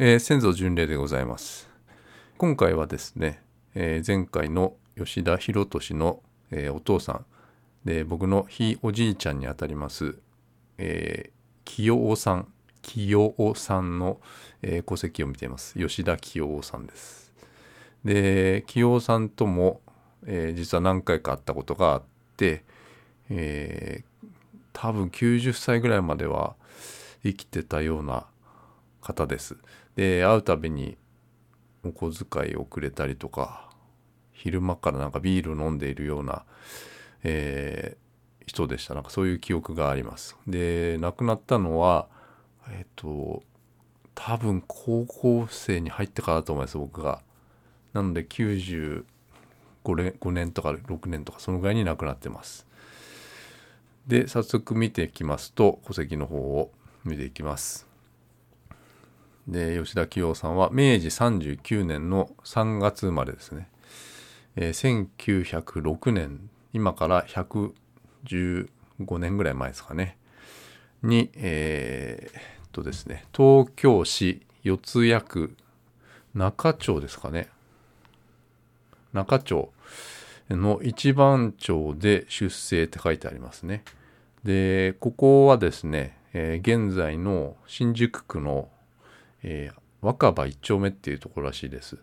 えー、先祖巡礼でございます。今回はですね、えー、前回の吉田博俊の、えー、お父さん。で僕のひいおじいちゃんにあたります、えー、清尾さん。清尾さんの、えー、戸籍を見ています。吉田清尾さんです。で清尾さんとも、えー、実は何回か会ったことがあって、えー、多分90歳ぐらいまでは生きてたような方です。で会うたびにお小遣いをくれたりとか昼間からなんかビール飲んでいるような、えー、人でしたなんかそういう記憶があります。で亡くなったのはえっ、と多分高校生に入ってからだと思います僕が。なので95年とか6年とかそのぐらいに亡くなってます。で早速見ていきますと戸籍の方を見ていきます。で吉田清さんは明治39年の3月生まれですね。えー、1906年今から115年ぐらい前ですかねにえー、っとですね東京市四谷区中町ですかね中町の一番町で出生って書いてありますね。でここはですね、えー、現在の新宿区の、えー、若葉一丁目っていうところらしいです。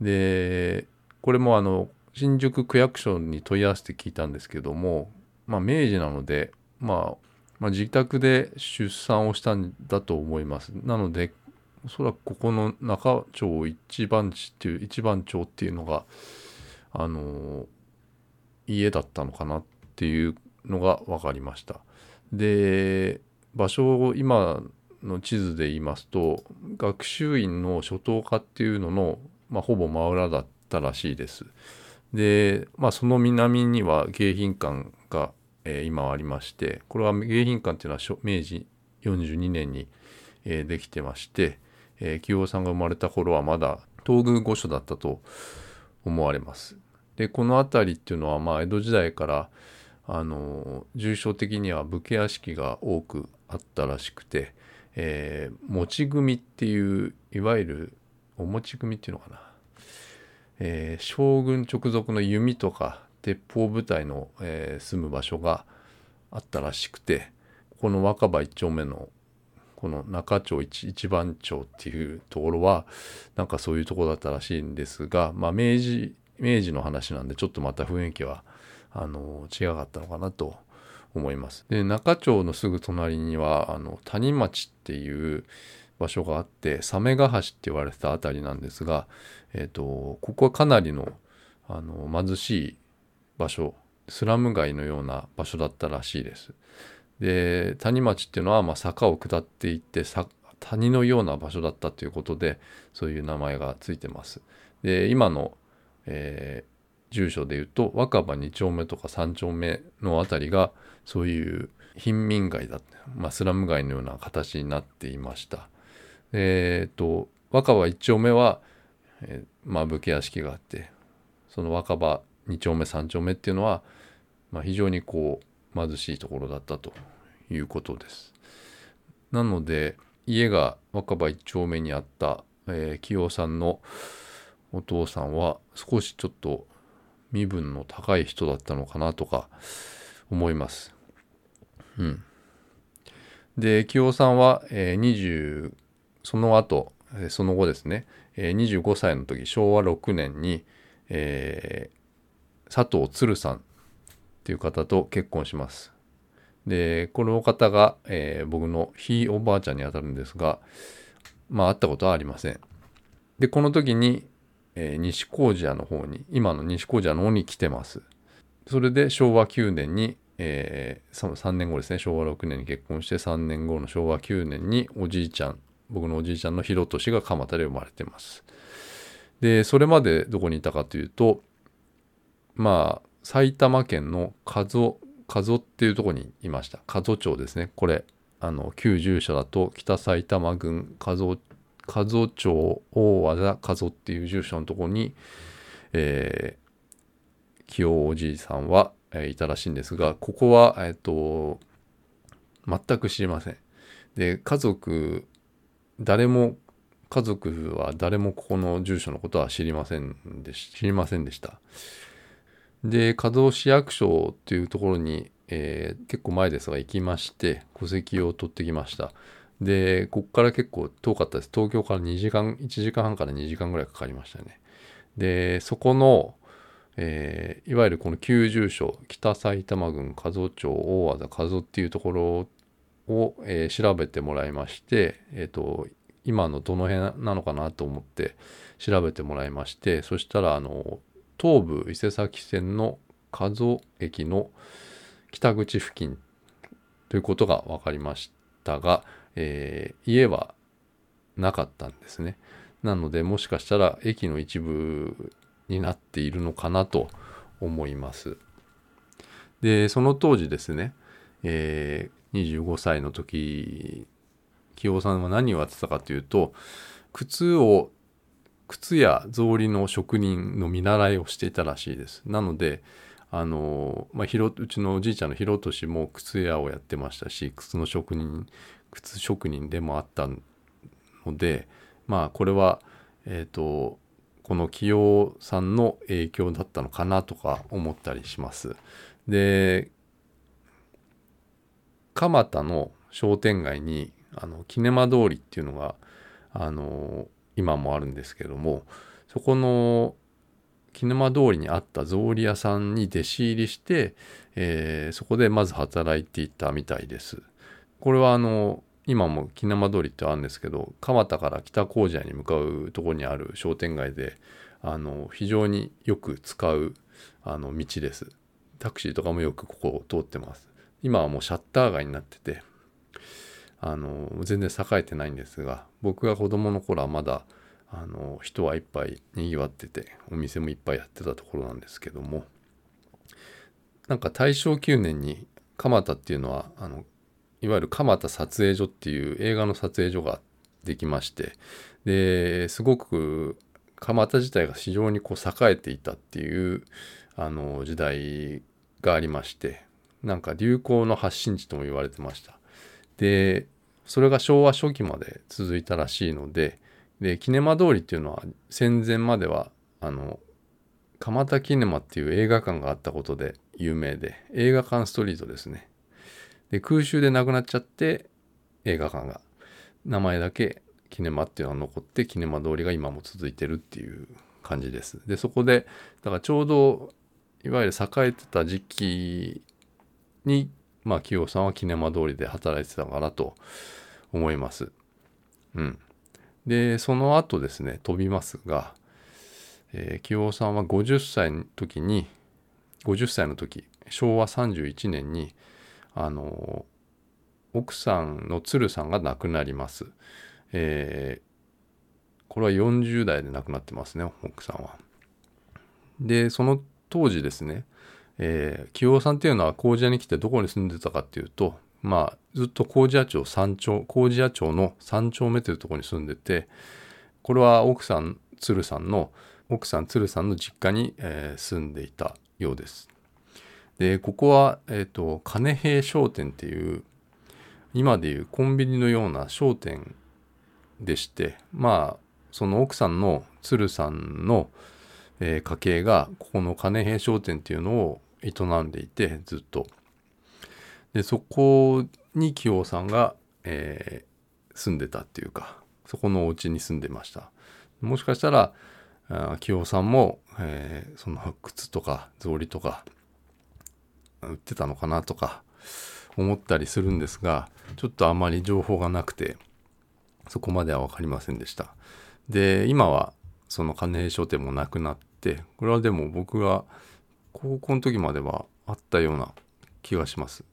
でこれもあの新宿区役所に問い合わせて聞いたんですけども、まあ、明治なので、まあ、まあ、自宅で出産をしたんだと思います。なのでおそらくここの中町一番地っていう一番町っていうのがあの家だったのかなっていうのが分かりました。で場所を今の地図で言いますと学習院の初等科っていうのの、まあ、ほぼ真裏だったらしいです。で、まあ、その南には迎賓館が、えー、今ありましてこれは迎賓館っていうのは明治42年に、えー、できてまして、えー、清さんが生まれた頃はまだ東宮御所だったと思われます。でこの辺りっていうのはまあ江戸時代からあの重症的には武家屋敷が多くあったらしくて、えー、持ち組っていういわゆるお持ち組っていうのかな、えー、将軍直属の弓とか鉄砲部隊の、えー、住む場所があったらしくてこの若葉一丁目のこの中町一一番町っていうところはなんかそういうとこだったらしいんですが、まあ、明治明治の話なんでちょっとまた雰囲気はあの違かったのかなと思います。で中町のすぐ隣にはあの谷町っていう場所があって鮫ヶ橋って言われてた辺りなんですが、えーと、ここはかなりのあの貧しい場所スラム街のような場所だったらしいです。で谷町っていうのはま坂を下っていって谷のような場所だったということでそういう名前がついてます。で今の、えー住所で言うと若葉2丁目とか3丁目の辺りがそういう貧民街だった、まあ、スラム街のような形になっていました。えっ、ー、と若葉1丁目は、えー、まあ、武家屋敷があってその若葉2丁目3丁目っていうのは、まあ、非常にこう貧しいところだったということです。なので家が若葉1丁目にあった、えー、清さんのお父さんは少しちょっと身分の高い人だったのかなとか思います。うん。で、清さんは、えー、20その後、その後ですね、えー、25歳の時昭和6年に、えー、佐藤鶴さんっていう方と結婚します。でこの方が、えー、僕のひいおばあちゃんにあたるんですがまあ会ったことはありません。でこの時に、えー、西高寺の方に今の西高寺の方に来てます。それで昭和9年に、えー、3年後ですね昭和6年に結婚して3年後の昭和9年におじいちゃん僕のおじいちゃんの広俊が蒲田で生まれてます。でそれまでどこにいたかというとまあ埼玉県の加須加須っていうとこにいました加須町ですねこれあの旧住所だと北埼玉郡加須加須町大和田加須っていう住所のとこに、えー、清おじいさんは、えー、いたらしいんですがここは、えっ、と全く知りません。で家族誰も家族は誰もここの住所のことは知りませんでし知りませんでしたで加藤市役所っていうところに、えー、結構前ですが行きまして戸籍を取ってきましたでここから結構遠かったです。東京から2時間1時間半から2時間ぐらいかかりましたね。でそこの、えー、いわゆるこの旧住所北埼玉郡加須町大和田加須っていうところを、えー、調べてもらいまして、えーと、今のどの辺なのかなと思って調べてもらいましてそしたらあの東武伊勢崎線の加須駅の北口付近ということが分かりましたが、えー、家はなかったんですね。なのでもしかしたら駅の一部になっているのかなと思います。でその当時ですね、えー、25歳の時清尾さんは何をやってたかというと靴を靴や草履の職人の見習いをしていたらしいです。なのであの、まあ、うちのおじいちゃんの広利も靴屋をやってましたし靴の職人靴職人でもあったのでまあこれはえっ、ー、とこの清尾さんの影響だったのかなとか思ったりします。で蒲田の商店街にあのキネマ通りっていうのがあの今もあるんですけどもそこのキネマ通りにあった草履屋さんに弟子入りして、えー、そこでまず働いていたみたいです。これはあの今もキネマ通りってあるんですけど蒲田から北高寺に向かうところにある商店街であの非常によく使うあの道です。タクシーとかもよくここを通ってます。今はもうシャッター街になっててあの全然栄えてないんですが僕が子供の頃はまだあの人はいっぱいにぎわっててお店もいっぱいやってたところなんですけどもなんか大正9年に蒲田っていうのはあのいわゆる蒲田撮影所っていう映画の撮影所ができましてですごく蒲田自体が非常にこう栄えていたっていうあの時代がありましてなんか流行の発信地とも言われてました。でそれが昭和初期まで続いたらしいのででキネマ通りっていうのは戦前まではあの蒲田キネマっていう映画館があったことで有名で映画館ストリートですね。で空襲でなくなっちゃって映画館が名前だけキネマっていうのが残ってキネマ通りが今も続いてるっていう感じです。でそこでだからちょうどいわゆる栄えてた時期にまあ清さんはキネマ通りで働いてたかなと思います。うん。でその後ですね飛びますが、えー、清さんは50歳の時に50歳の時昭和31年にあの奥さんの鶴さんが亡くなります。えー、これは40代で亡くなってますね奥さんは。でその当時ですね、えー、清さんっていうのは麹屋に来てどこに住んでたかっていうとまあずっと麹屋町三丁麹屋町の3丁目というところに住んでてこれは奥さん鶴さんの奥さん鶴さんの実家に、えー、住んでいたようです。でここは、えーと、金平商店っていう今でいうコンビニのような商店でしてまあその奥さんの鶴さんの、えー、家系がここの金平商店っていうのを営んでいてずっと。でそこに清さんが、えー、住んでたっていうかそこのお家に住んでました。もしかしたら清さんも、えー、その靴とか草履とか売ってたのかなとか思ったりするんですがちょっとあまり情報がなくてそこまでは分かりませんでした。で今はその金井商店もなくなってこれはでも僕が高校の時まではあったような気がします。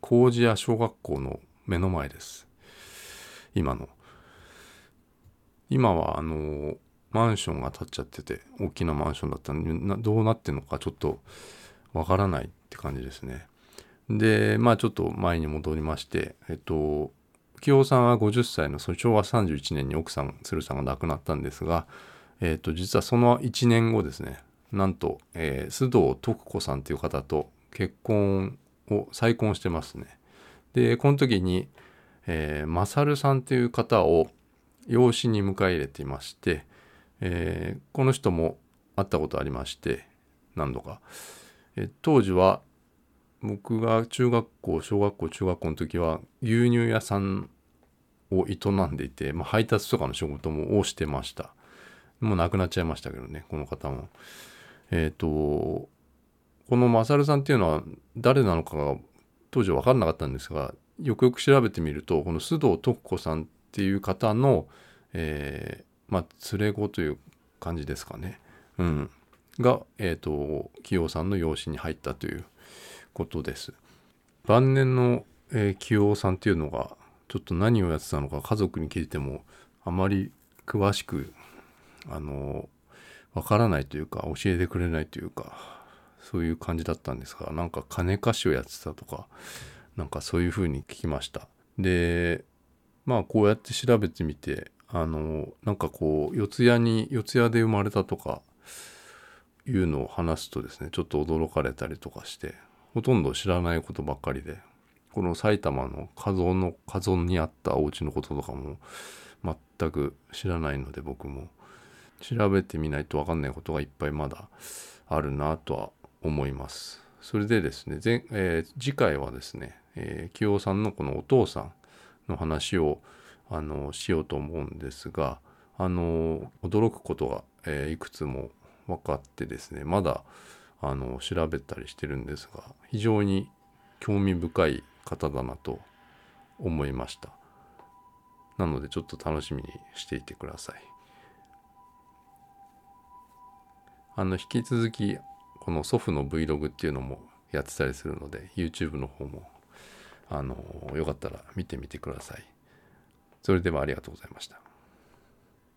麹屋小学校の目の前です。今の。今はあのマンションが建っちゃってて大きなマンションだったんでどうなってんのかちょっとわからないって感じですね。でまあちょっと前に戻りましてえっと清さんは50歳の昭和31年に奥さん鶴さんが亡くなったんですが、えっと実はその1年後ですねなんと、えー、須藤徳子さんという方と結婚を再婚してますね。でこの時に、えー、勝さんという方を養子に迎え入れていまして、えー、この人も会ったことありまして何度か、え当時は僕が中学校小学校中学校の時は牛乳屋さんを営んでいて、まあ、配達とかの仕事もをしてました。もう亡くなっちゃいましたけどねこの方も。えっ、ー、とこのマサルさんっていうのは誰なのかが当時分かんなかったんですがよくよく調べてみるとこの須藤徳子さんっていう方の、えー、まあ連れ子という感じですかね、うん、が、えーと、清さんの養子に入ったということです。晩年の、えー、清さんっていうのがちょっと何をやってたのか家族に聞いてもあまり詳しくあのわからないというか教えてくれないというかそういう感じだったんですがなんか金貸しをやってたとかなんかそういうふうに聞きました。でまあこうやって調べてみてあのなんかこう四谷に四谷で生まれたとかいうのを話すとですねちょっと驚かれたりとかしてほとんど知らないことばっかりでこの埼玉の加須の加須にあったお家のこととかも全く知らないので僕も調べてみないと分かんないことがいっぱいまだあるなとは思います。それでですね、えー、次回はですね、えー、清さんのこのお父さんの話をあのしようと思うんですがあの驚くことが、えー、いくつも分かってですねまだあの調べたりしてるんですが非常に興味深い方だなと思いました。なのでちょっと楽しみにしていてください。あの引き続きこの祖父の Vlog っていうのもやってたりするので YouTube の方もあのよかったら見てみてください。それではありがとうございました。